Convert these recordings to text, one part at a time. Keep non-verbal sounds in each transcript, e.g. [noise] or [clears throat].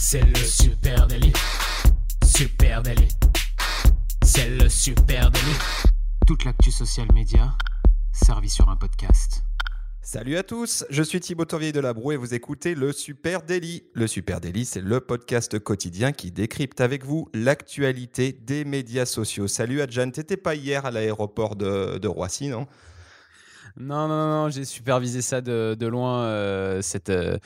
C'est le super délit. Super délit. C'est le super délit. Toute l'actu social média servie sur un podcast. Salut à tous, je suis Thibaut Tourvieille de la Broue et vous écoutez le Super Daily. Le Super Daily, c'est le podcast quotidien qui décrypte avec vous l'actualité des médias sociaux. Salut Adjan, t'étais pas hier à l'aéroport de, de Roissy, non Non, non, non, j'ai supervisé ça de, de loin. euh, cette, euh,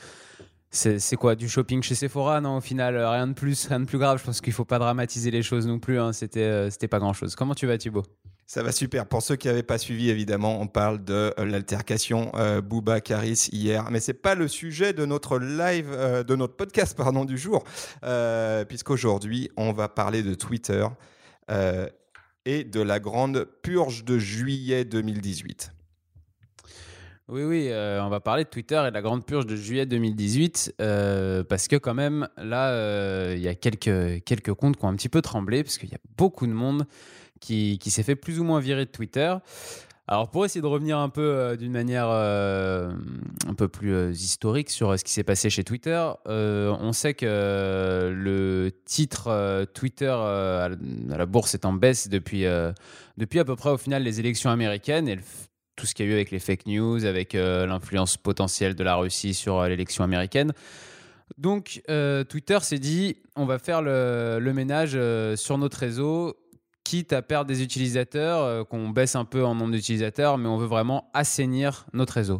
c'est quoi Du shopping chez Sephora Non, au final, euh, rien de plus, rien de plus grave. Je pense qu'il faut pas dramatiser les choses non plus. hein. C'était euh, c'était pas grand chose. Comment tu vas, Thibaut? Ça va super. Pour ceux qui n'avaient pas suivi, évidemment, on parle de euh, l'altercation Booba Caris hier, mais c'est pas le sujet de notre live, de notre podcast, pardon, du jour, puisqu'aujourd'hui on va parler de Twitter et de la grande purge de juillet 2018. Oui, oui, euh, on va parler de Twitter et de la grande purge de juillet 2018, euh, parce que quand même, là, euh, il y a quelques, quelques comptes qui ont un petit peu tremblé, parce qu'il y a beaucoup de monde qui, qui s'est fait plus ou moins virer de Twitter. Alors, pour essayer de revenir un peu d'une manière un peu plus historique sur ce qui s'est passé chez Twitter, on sait que le titre Twitter à la- bourse est en baisse depuis, depuis à peu près au final les élections américaines tout ce qu'il y a eu avec les fake news, avec euh, l'influence potentielle de la Russie sur euh, l'élection américaine. Donc, euh, Twitter s'est dit, on va faire le, le ménage sur notre réseau, quitte à perdre des utilisateurs, qu'on baisse un peu en nombre d'utilisateurs, mais on veut vraiment assainir notre réseau.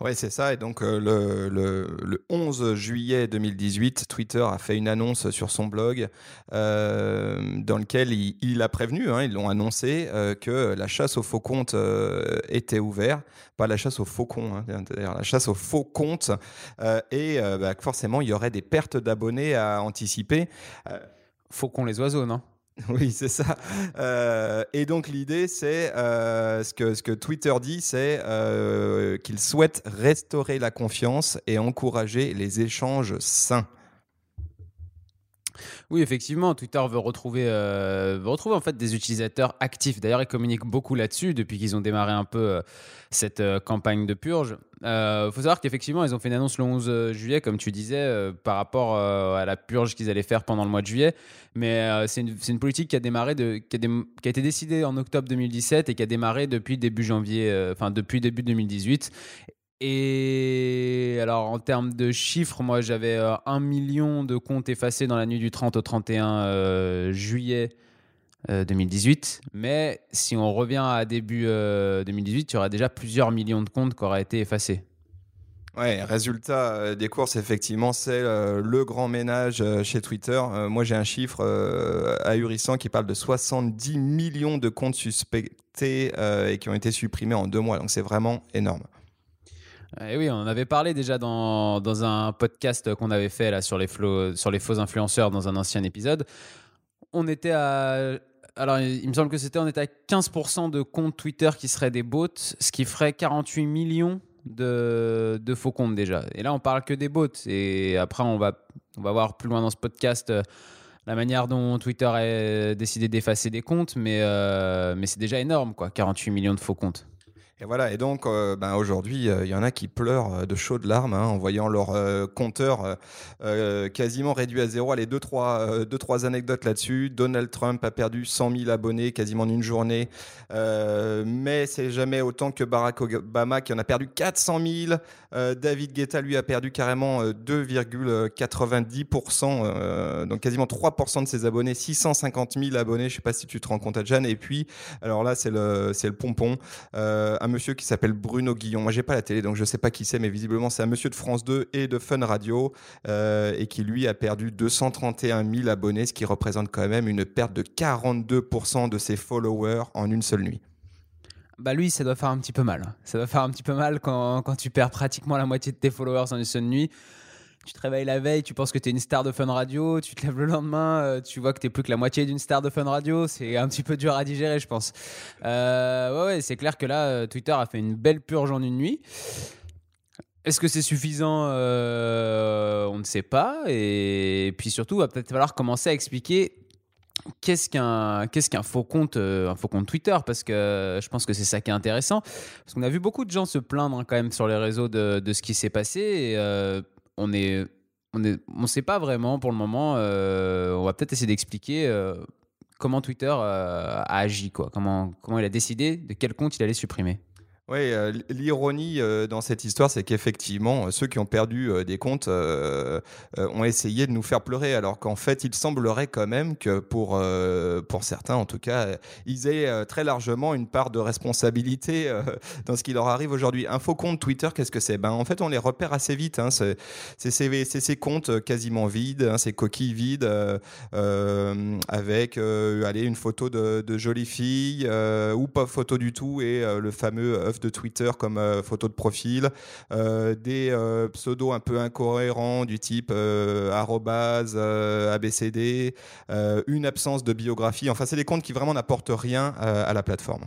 Ouais, c'est ça. Et donc, euh, le, le- le 11 juillet 2018, Twitter a fait une annonce sur son blog euh, dans lequel il, a prévenu, hein, ils l'ont annoncé, euh, que la chasse aux faux comptes était ouverte. Pas la chasse aux faux cons, hein, la chasse aux faux comptes. et bah, forcément, il y aurait des pertes d'abonnés à anticiper. Qu'on les oiseaux, non [laughs] Oui, c'est ça. Euh, et donc l'idée, c'est euh, ce, que, Twitter dit, c'est euh, qu'il souhaite restaurer la confiance et encourager les échanges sains. Oui, effectivement, Twitter veut retrouver, euh, veut retrouver en fait des utilisateurs actifs. D'ailleurs, ils communiquent beaucoup là-dessus depuis qu'ils ont démarré un peu euh, cette euh, campagne de purge. Il faut savoir qu'effectivement, ils ont fait une annonce le 11 juillet, comme tu disais, par rapport à la purge qu'ils allaient faire pendant le mois de juillet. Mais c'est une, politique qui a démarré, qui, a été décidée en octobre 2017 et qui a démarré depuis début janvier, enfin depuis début 2018. Et alors, en termes de chiffres, moi, j'avais euh, un million de comptes effacés dans la nuit du 30 au 31 euh, juillet euh, 2018. Mais si on revient à début euh, 2018, il y aura déjà plusieurs millions de comptes qui auraient été effacés. Ouais, résultat euh, des courses, effectivement, c'est euh, le grand ménage euh, chez Twitter. Euh, moi, j'ai un chiffre euh, ahurissant qui parle de 70 millions de comptes suspectés euh, et qui ont été supprimés en deux mois. Donc, c'est vraiment énorme. Et oui, on en avait parlé déjà dans, dans un podcast qu'on avait fait là, sur, les sur les faux influenceurs dans un ancien épisode. On était à. Alors, il me semble que c'était, on était à 15% de comptes Twitter qui seraient des bots, ce qui ferait 48 millions de, de faux comptes déjà. Et là, on parle que des bots. Et après, on va, on va voir plus loin dans ce podcast euh, la manière dont Twitter a décidé d'effacer des comptes, mais, euh, mais c'est déjà énorme, quoi, 48 millions de faux comptes. Et voilà, et donc euh, ben, aujourd'hui, euh, il y en a qui pleurent euh, de chaudes larmes hein, en voyant leur compteur quasiment réduit à zéro. Allez, deux, trois, deux, trois anecdotes là-dessus. Donald Trump a perdu 100 000 abonnés quasiment en une journée, mais c'est jamais autant que Barack Obama qui en a perdu 400 000. Euh, David Guetta, lui, a perdu carrément euh, 2,90%, euh, donc quasiment 3% de ses abonnés, 650 000 abonnés. Je sais pas si tu te rends compte, Adjan. Et puis, alors là, c'est le, le pompon. Monsieur qui s'appelle Bruno Guillon. Moi, j'ai pas la télé, donc je sais pas qui c'est, mais visiblement, c'est un monsieur de France 2 et de Fun Radio, euh, et qui lui a perdu 231 000 abonnés, ce qui représente quand même une perte de 42% de ses followers en une seule nuit. Bah lui, ça doit faire un petit peu mal. Ça doit faire un petit peu mal quand tu perds pratiquement la moitié de tes followers en une seule nuit. Tu te réveilles la veille, tu penses que tu es une star de Fun Radio, tu te lèves le lendemain, euh, tu vois que tu plus que la moitié d'une star de Fun Radio. C'est un petit peu dur à digérer, je pense. Euh, ouais, ouais, c'est clair que là, euh, Twitter a fait une belle purge en une nuit. Est-ce que c'est suffisant Euh, On ne sait pas. Et puis surtout, il va peut-être falloir commencer à expliquer qu'est-ce qu'un faux compte un faux compte Twitter parce que je pense que c'est ça qui est intéressant parce qu'on a vu beaucoup de gens se plaindre hein, quand même sur les réseaux de, ce qui s'est passé on est on ne sait pas vraiment pour le moment. on va peut-être essayer d'expliquer comment Twitter a agi, quoi. Comment il a décidé de quel compte il allait supprimer. Oui, euh, l'ironie euh, dans cette histoire, c'est qu'effectivement, euh, ceux qui ont perdu des comptes ont essayé de nous faire pleurer, alors qu'en fait, il semblerait quand même que pour, pour certains, en tout cas, ils aient très largement une part de responsabilité [laughs] dans ce qui leur arrive aujourd'hui. Un faux compte Twitter, qu'est-ce que c'est? Ben, En fait, on les repère assez vite. Hein. C'est ces, comptes quasiment vides, hein, ces coquilles vides, avec allez, une photo de, de jolie fille, ou pas photo du tout, et le fameux de Twitter comme euh, photo de profil, euh, des euh, pseudos un peu incohérents du type arrobase, abcd, une absence de biographie. Enfin, c'est des comptes qui vraiment n'apportent rien à la plateforme.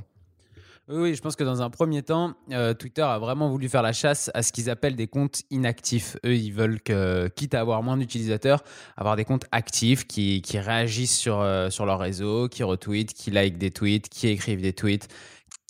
Oui, je pense que dans un premier temps, Twitter a vraiment voulu faire la chasse à ce qu'ils appellent des comptes inactifs. Eux, ils veulent que, quitte à avoir moins d'utilisateurs, avoir des comptes actifs qui, réagissent sur, sur leur réseau, qui retweetent, qui like des tweets, qui écrivent des tweets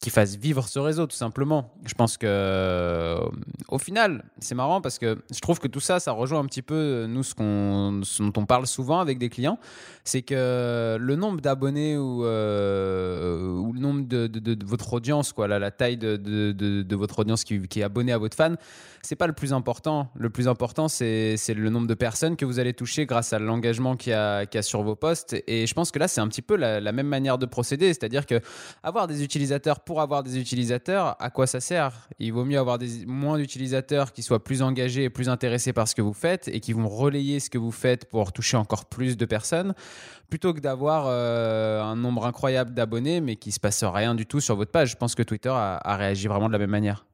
qui fasse vivre ce réseau tout simplement. Je pense que euh, au final, c'est marrant parce que je trouve que tout ça, ça rejoint un petit peu euh, nous ce, qu'on, dont on parle souvent avec des clients, c'est que le nombre d'abonnés ou, euh, le nombre de, votre audience, quoi, la, la taille de, de, votre audience qui, qui, est abonnée à votre fan, c'est pas le plus important. Le plus important, c'est, c'est le nombre de personnes que vous allez toucher grâce à l'engagement qu'il y a, qu'il y a sur vos posts. Et je pense que là, c'est un petit peu la, la même manière de procéder, c'est-à-dire que avoir des utilisateurs pour avoir des utilisateurs, à quoi ça sert? Il vaut mieux avoir moins d'utilisateurs qui soient plus engagés et plus intéressés par ce que vous faites et qui vont relayer ce que vous faites pour toucher encore plus de personnes, plutôt que d'avoir euh, un nombre incroyable d'abonnés mais qui se passe rien du tout sur votre page. Je pense que Twitter a réagi vraiment de la même manière.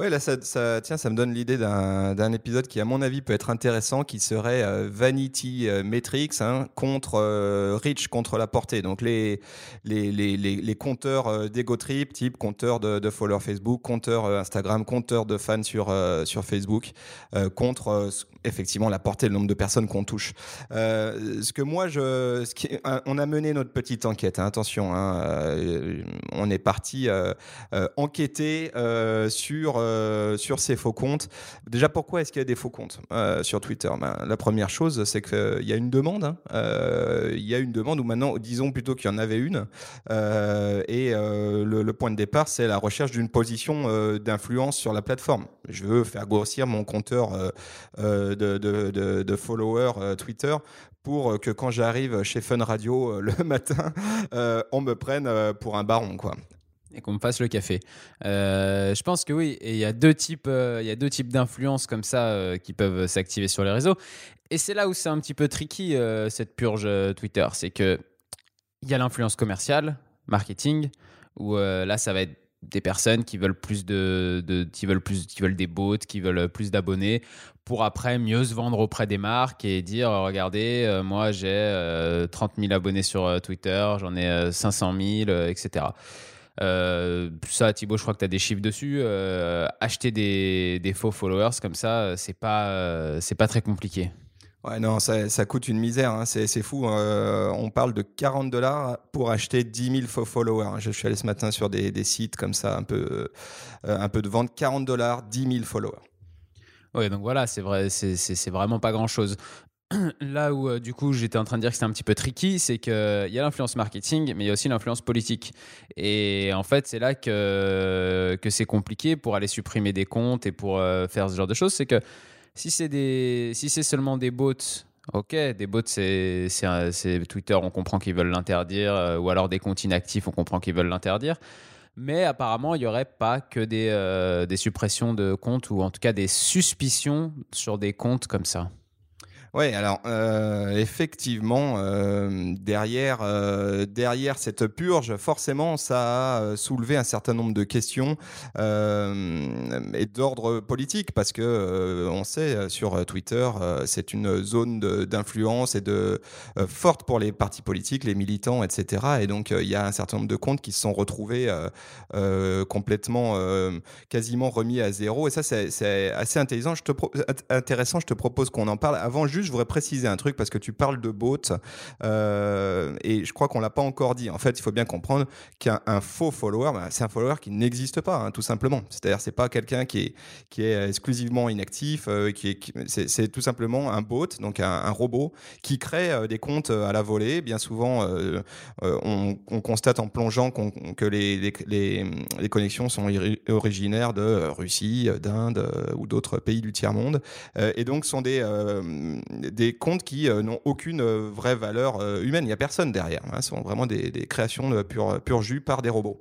Oui, là, ça, tiens, ça me donne l'idée d'un épisode qui, à mon avis, peut être intéressant, qui serait euh, Vanity euh, Metrics hein, contre euh, Rich contre la portée. Donc, les, les, les, les, compteurs d'ego trip, type compteur de, de followers Facebook, compteur Instagram, compteur de fans sur, sur Facebook, contre effectivement la portée, le nombre de personnes qu'on touche. ce que moi, je, on a mené notre petite enquête, hein, attention, hein, on est parti enquêter sur euh, sur ces faux comptes. Déjà, pourquoi est-ce qu'il y a des faux comptes euh, sur Twitter? Ben, La première chose, c'est qu'il euh, y a une demande. Hein. Il y a une demande, ou maintenant, disons plutôt qu'il y en avait une. et le, point de départ, c'est la recherche d'une position d'influence sur la plateforme. Je veux faire grossir mon compteur de, de, followers Twitter pour que quand j'arrive chez Fun Radio le [laughs] matin, on me prenne pour un baron. Quoi et qu'on me fasse le café. Euh, je pense que oui, et il y a deux types, euh, types d'influences comme ça euh, qui peuvent s'activer sur les réseaux. Et c'est là où c'est un petit peu tricky cette purge Twitter, c'est que il y a l'influence commerciale, marketing, où là ça va être des personnes qui veulent plus de, qui veulent plus qui veulent des bots, qui veulent plus d'abonnés pour après mieux se vendre auprès des marques et dire regardez moi j'ai 30 000 abonnés sur Twitter j'en ai 500 000 etc euh, ça, Thibaut, je crois que tu as des chiffres dessus. Euh, acheter des, des, faux followers comme ça, c'est pas, euh, c'est pas très compliqué. Ouais, non, ça, ça coûte une misère, hein. c'est fou. on parle de 40 dollars pour acheter 10 000 faux followers. Je suis allé ce matin sur des, des sites comme ça, un peu, un peu de vente. 40 dollars, 10 000 followers. Oui, donc voilà, c'est vrai, c'est vraiment pas grand chose. [clears throat] là où euh, du coup j'étais en train de dire que c'était un petit peu tricky, c'est qu'il y a l'influence marketing, mais il y a aussi l'influence politique. Et en fait, c'est là que, que c'est compliqué pour aller supprimer des comptes et pour euh, faire ce genre de choses. C'est que si c'est des, si c'est seulement des bots, ok, des bots, c'est, c'est, Twitter, on comprend qu'ils veulent l'interdire, euh, ou alors des comptes inactifs, on comprend qu'ils veulent l'interdire. Mais apparemment, il n'y aurait pas que des, des suppressions de comptes ou en tout cas des suspicions sur des comptes comme ça. Oui, alors euh, effectivement, euh, derrière, euh, derrière cette purge, forcément, ça a soulevé un certain nombre de questions et d'ordre politique, parce que on sait sur Twitter, c'est une zone d'influence et de forte pour les partis politiques, les militants, etc. Et donc il y a un certain nombre de comptes qui se sont retrouvés complètement, quasiment remis à zéro. Et ça, c'est assez intéressant. Je te intéressant. Je te propose qu'on en parle avant. Juste je voudrais préciser un truc parce que tu parles de bots euh, et je crois qu'on l'a pas encore dit. En fait, il faut bien comprendre qu'un faux follower, bah, c'est un follower qui n'existe pas, hein, tout simplement. C'est-à-dire, c'est pas quelqu'un qui est, exclusivement inactif, euh, qui est, c'est, tout simplement un bot, donc un, robot qui crée euh, des comptes à la volée. Bien souvent, on, constate en plongeant que les, connexions sont originaires de Russie, d'Inde ou d'autres pays du tiers monde, et donc sont des des comptes qui n'ont aucune vraie valeur humaine. Il n'y a personne derrière. Hein. Ce sont vraiment des, des créations de pur, pur jus par des robots.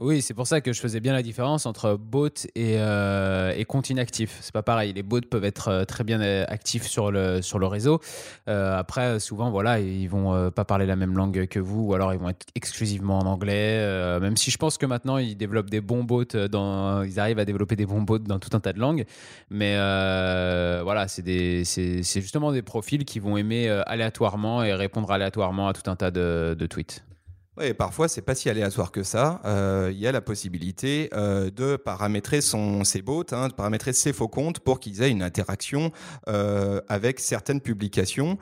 Oui, c'est pour ça que je faisais bien la différence entre bot et, euh, et compte inactif. C'est pas pareil. Les bots peuvent être euh, très bien euh, actifs sur le, sur le réseau. après, souvent, voilà, ils vont pas parler la même langue que vous, ou alors ils vont être exclusivement en anglais. même si je pense que maintenant ils développent des bons bots, ils arrivent à développer des bons bots dans tout un tas de langues. Mais voilà, c'est justement des profils qui vont aimer aléatoirement et répondre aléatoirement à tout un tas de tweets. Oui, parfois, c'est pas si aléatoire que ça. Euh, il y a la possibilité euh, de paramétrer son, ses bots, hein, de paramétrer ses faux comptes pour qu'ils aient une interaction euh, avec certaines publications.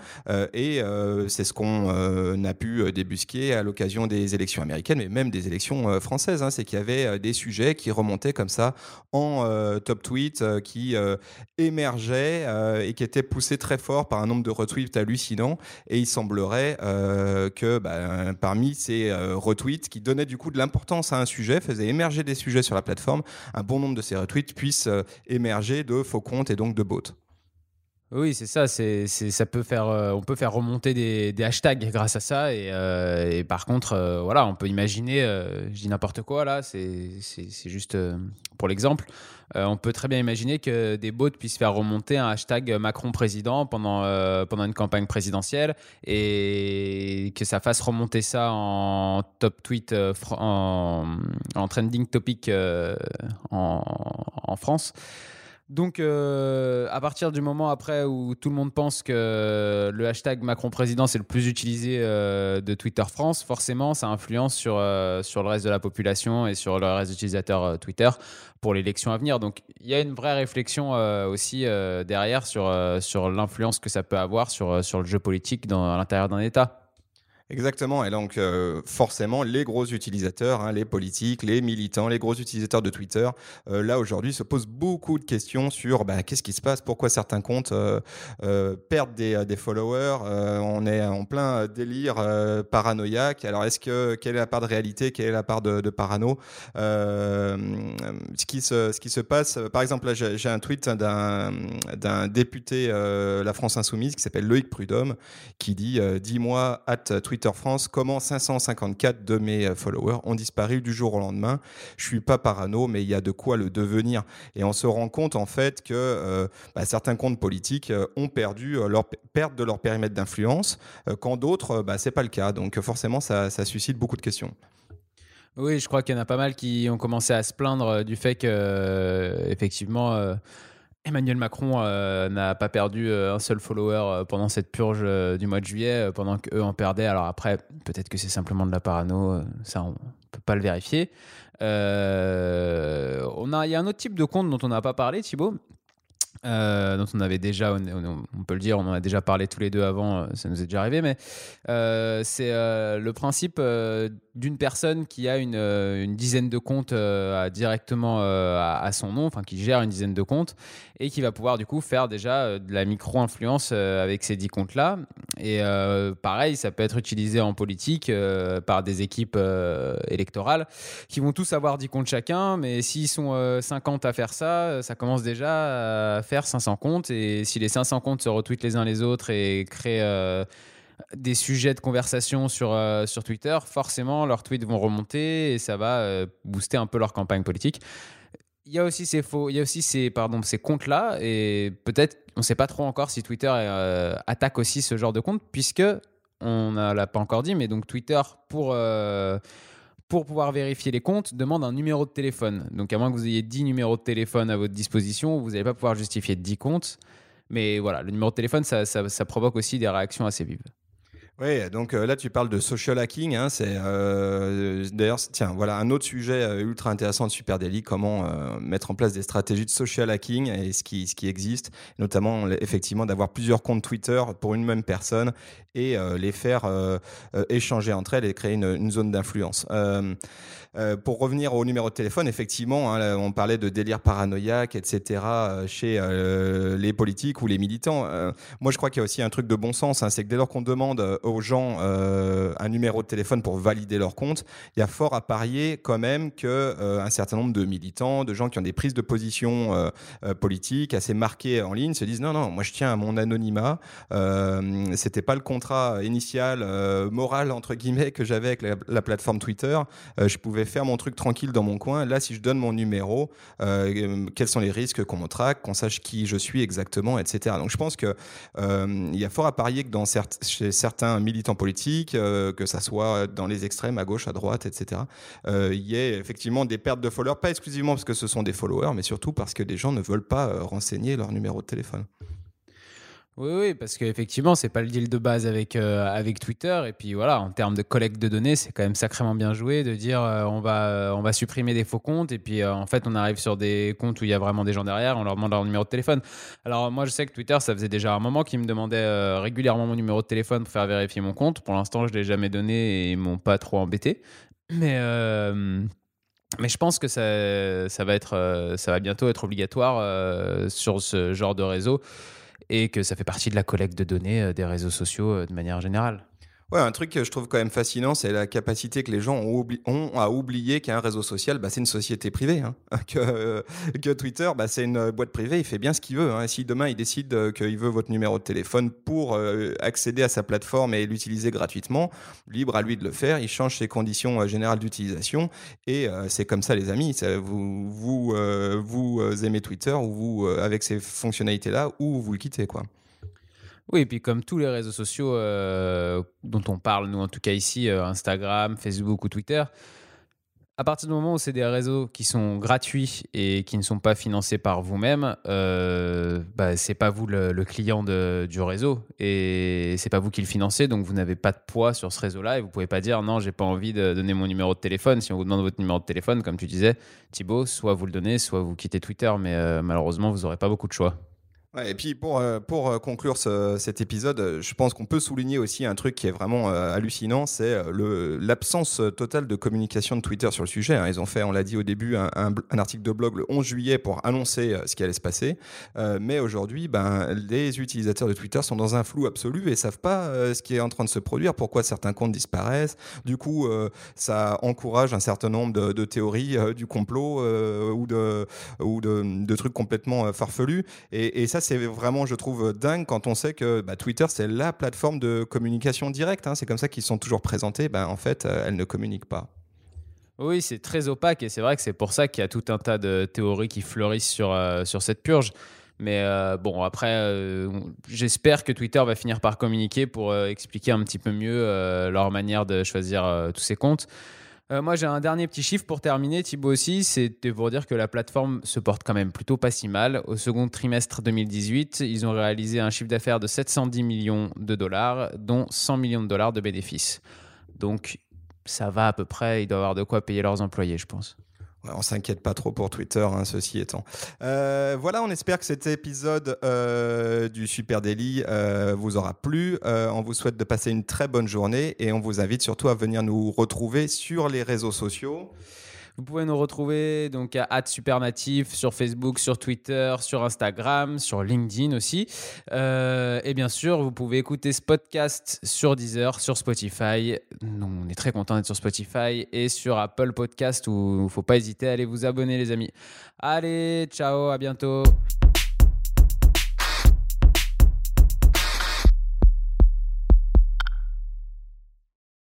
et c'est ce qu'on a pu débusquer à l'occasion des élections américaines, mais même des élections françaises. Hein. c'est qu'il y avait des sujets qui remontaient comme ça en top tweet, qui émergeaient et qui étaient poussés très fort par un nombre de retweets hallucinant. Et il semblerait que bah, parmi ces euh, retweets qui donnaient du coup de l'importance à un sujet, faisaient émerger des sujets sur la plateforme. Un bon nombre de ces retweets puissent euh, émerger de faux comptes et donc de bots. Oui, c'est ça. Ça peut faire, euh, on peut faire remonter des, hashtags grâce à ça. Et, par contre, voilà, on peut imaginer, je dis n'importe quoi là, c'est, juste pour l'exemple. Euh, on peut très bien imaginer que des bots puissent faire remonter un hashtag Macron président pendant, euh, pendant une campagne présidentielle et que ça fasse remonter ça en top tweet, euh, en, trending topic en France. Donc, euh, à partir du moment après où tout le monde pense que le hashtag Macron président c'est le plus utilisé euh, de Twitter France, forcément, ça influence sur, euh, sur le reste de la population et sur le reste d'utilisateurs Twitter pour l'élection à venir. Donc, il y a une vraie réflexion aussi derrière sur, l'influence que ça peut avoir sur, le jeu politique dans, l'intérieur d'un État. Exactement, et donc euh, forcément les gros utilisateurs, hein, les politiques, les militants, les gros utilisateurs de Twitter, euh, là aujourd'hui se posent beaucoup de questions sur bah, qu'est-ce qui se passe, pourquoi certains comptes euh, perdent des, followers, on est en plein délire paranoïaque, alors est-ce que quelle est la part de réalité, quelle est la part de, parano? Ce, qui se, ce qui se passe, par exemple là j'ai un tweet d'un député La France Insoumise qui s'appelle Loïc Prudhomme qui dit dis-moi at Twitter France comment 554 de mes euh, followers ont disparu du jour au lendemain. Je suis pas parano, mais il y a de quoi le devenir. Et on se rend compte en fait que euh, bah, certains comptes politiques euh, ont perdu leur perte de leur périmètre d'influence, quand d'autres, bah, c'est pas le cas. Donc forcément, ça suscite beaucoup de questions. Oui, je crois qu'il y en a pas mal qui ont commencé à se plaindre du fait que, effectivement, Emmanuel Macron euh, n'a pas perdu euh, un seul follower euh, pendant cette purge du mois de juillet, pendant qu'eux en perdaient. Alors après, peut-être que c'est simplement de la parano, ça on peut pas le vérifier. on a, il y a un autre type de compte dont on n'a pas parlé, Thibaut, dont on avait déjà, on, peut le dire, on en a déjà parlé tous les deux avant, ça nous est déjà arrivé, mais c'est le principe d'une personne qui a une, dizaine de comptes directement à, son nom, enfin qui gère une dizaine de comptes et qui va pouvoir du coup faire déjà de la micro-influence avec ces dix comptes-là. Et pareil, ça peut être utilisé en politique par des équipes électorales qui vont tous avoir 10 comptes chacun, mais s'ils sont 50 à faire ça, ça commence déjà à faire 500 comptes et si les 500 comptes se retweetent les uns les autres et créent euh, des sujets de conversation sur, euh, sur Twitter, forcément leurs tweets vont remonter et ça va euh, booster un peu leur campagne politique. Il y a aussi ces faux, il y a aussi ces pardon ces comptes là et peut-être on ne sait pas trop encore si Twitter attaque aussi ce genre de compte puisque on ne l'a pas encore dit mais donc Twitter pour pour pouvoir vérifier les comptes, demande un numéro de téléphone. Donc, à moins que vous ayez 10 numéros de téléphone à votre disposition, vous n'allez pas pouvoir justifier 10 comptes. Mais voilà, le numéro de téléphone, ça, provoque aussi des réactions assez vives. Oui, donc euh, là tu parles de social hacking. Hein, c'est euh, d'ailleurs tiens voilà un autre sujet euh, ultra intéressant de Super Daily, comment mettre en place des stratégies de social hacking et ce qui ce qui existe, notamment effectivement d'avoir plusieurs comptes Twitter pour une même personne et les faire échanger entre elles et créer une, zone d'influence. pour revenir au numéro de téléphone, effectivement, hein, on parlait de délire paranoïaque, etc. chez les politiques ou les militants. moi, je crois qu'il y a aussi un truc de bon sens, hein, c'est que dès lors qu'on demande aux gens euh, un numéro de téléphone pour valider leur compte, il y a fort à parier quand même que euh, un certain nombre de militants, de gens qui ont des prises de position euh, politiques assez marquées en ligne se disent non non, moi je tiens à mon anonymat. C'était pas le contrat initial moral entre guillemets que j'avais avec la, plateforme Twitter. je pouvais faire mon truc tranquille dans mon coin. Là, si je donne mon numéro, quels sont les risques qu'on me traque, qu'on sache qui je suis exactement, etc. Donc je pense que il y a fort à parier que dans chez certains militants politiques, euh, que ça soit dans les extrêmes, à gauche, à droite, etc., euh, il y ait effectivement des pertes de followers, pas exclusivement parce que ce sont des followers, mais surtout parce que des gens ne veulent pas euh, renseigner leur numéro de téléphone. Oui, oui, parce qu'effectivement, c'est pas le deal de base avec, euh, avec Twitter. Et puis voilà, en termes de collecte de données, c'est quand même sacrément bien joué de dire euh, on, va, euh, on va supprimer des faux comptes. Et puis en fait, on arrive sur des comptes où il y a vraiment des gens derrière, on leur demande leur numéro de téléphone. Alors moi, je sais que Twitter, ça faisait déjà un moment qu'ils me demandaient régulièrement mon numéro de téléphone pour faire vérifier mon compte. Pour l'instant, je l'ai jamais donné et ils m'ont pas trop embêté. Mais. Mais je pense que ça, ça, va être, ça va bientôt être obligatoire sur ce genre de réseau et que ça fait partie de la collecte de données euh, des réseaux sociaux euh, de manière générale. Ouais, un truc que je trouve quand même fascinant, c'est la capacité que les gens ont, à oublier qu'un réseau social, bah, c'est une société privée. Hein. [laughs] Que, Twitter, bah, c'est une boîte privée, il fait bien ce qu'il veut. Hein. Si demain il décide euh, qu'il veut votre numéro de téléphone pour accéder à sa plateforme et l'utiliser gratuitement, libre à lui de le faire, il change ses conditions générales d'utilisation. Et c'est comme ça, les amis. Vous, aimez Twitter ou avec ces fonctionnalités-là, ou vous le quittez. quoi. Oui, et puis comme tous les réseaux sociaux euh, dont on parle, nous en tout cas ici, euh, Instagram, Facebook ou Twitter, à partir du moment où c'est des réseaux qui sont gratuits et qui ne sont pas financés par vous-même, euh, bah, pas vous le, client du réseau et c'est pas vous qui le financez, donc vous n'avez pas de poids sur ce réseau-là et vous pouvez pas dire non, j'ai pas envie de donner mon numéro de téléphone. Si on vous demande votre numéro de téléphone, comme tu disais, Thibaut, soit vous le donnez, soit vous quittez Twitter, mais euh, malheureusement vous n'aurez pas beaucoup de choix et puis pour, euh, pour euh, conclure cet épisode, euh, je pense qu'on peut souligner aussi un truc qui est vraiment hallucinant, c'est l'absence totale de communication de Twitter sur le sujet. Hein. Ils ont fait, on l'a dit au début, un, article de blog le 11 juillet pour annoncer ce qui allait se passer. mais aujourd'hui, ben, les utilisateurs de Twitter sont dans un flou absolu et savent pas ce qui est en train de se produire, pourquoi certains comptes disparaissent. Du coup, ça encourage un certain nombre de, théories du complot ou, de, ou de, trucs complètement farfelus. Et ça, c'est vraiment, je trouve, dingue quand on sait que bah, Twitter, c'est la plateforme de communication directe. Hein. C'est comme ça qu'ils sont toujours présentés. Bah, en fait, euh, elles ne communiquent pas. Oui, c'est très opaque et c'est vrai que c'est pour ça qu'il y a tout un tas de théories qui fleurissent sur, euh, sur cette purge. Mais euh, bon, après, j'espère que Twitter va finir par communiquer pour expliquer un petit peu mieux leur manière de choisir tous ces comptes. Euh, moi, j'ai un dernier petit chiffre pour terminer, Thibaut aussi. C'était pour dire que la plateforme se porte quand même plutôt pas si mal. Au second trimestre 2018, ils ont réalisé un chiffre d'affaires de 710 millions de dollars, dont 100 millions de dollars de bénéfices. Donc, ça va à peu près. Ils doivent avoir de quoi payer leurs employés, je pense. On s'inquiète pas trop pour Twitter, hein, ceci étant. Euh, voilà, on espère que cet épisode euh, du Super Daily euh, vous aura plu. on vous souhaite de passer une très bonne journée et on vous invite surtout à venir nous retrouver sur les réseaux sociaux. Vous pouvez nous retrouver donc à @supernatif sur Facebook, sur Twitter, sur Instagram, sur LinkedIn aussi. Euh, et bien sûr, vous pouvez écouter ce podcast sur Deezer, sur Spotify. on est très content d'être sur Spotify et sur Apple Podcast où il ne faut pas hésiter à aller vous abonner les amis. Allez, ciao, à bientôt.